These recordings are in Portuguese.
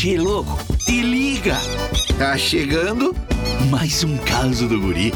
Che, louco, te liga! Tá chegando mais um caso do guri.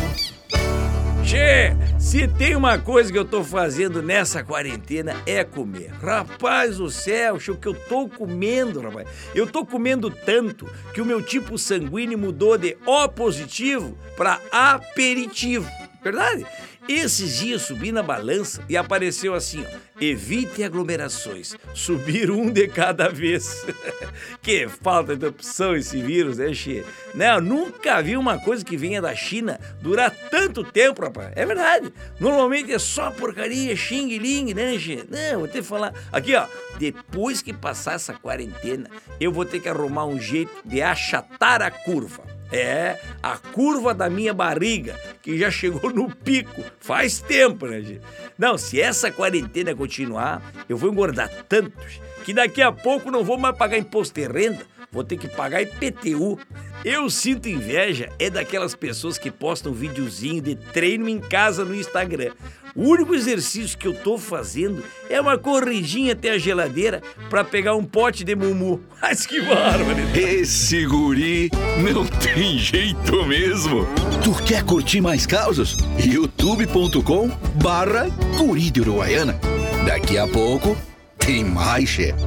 Che, se tem uma coisa que eu tô fazendo nessa quarentena é comer. Rapaz do céu, o que eu tô comendo, rapaz. Eu tô comendo tanto que o meu tipo sanguíneo mudou de O positivo para aperitivo. Verdade? Esses dias subi na balança e apareceu assim, ó, evite aglomerações, subir um de cada vez. que falta de opção esse vírus, né, Xê? Não, nunca vi uma coisa que venha da China durar tanto tempo, rapaz. É verdade. Normalmente é só porcaria, xing ling, né, Xê? Não, vou ter que falar. Aqui, ó, depois que passar essa quarentena, eu vou ter que arrumar um jeito de achatar a curva. É, a curva da minha barriga, que já chegou no pico faz tempo, né, gente? Não, se essa quarentena continuar, eu vou engordar tanto que daqui a pouco não vou mais pagar imposto de renda, vou ter que pagar IPTU. Eu sinto inveja é daquelas pessoas que postam videozinho de treino em casa no Instagram. O único exercício que eu tô fazendo é uma corridinha até a geladeira para pegar um pote de mumu. Mas que bárbaro! Esse guri não tem jeito mesmo. Tu quer curtir mais causas? youtube.com barra guri de Uruguaiana. Daqui a pouco tem mais, chefe.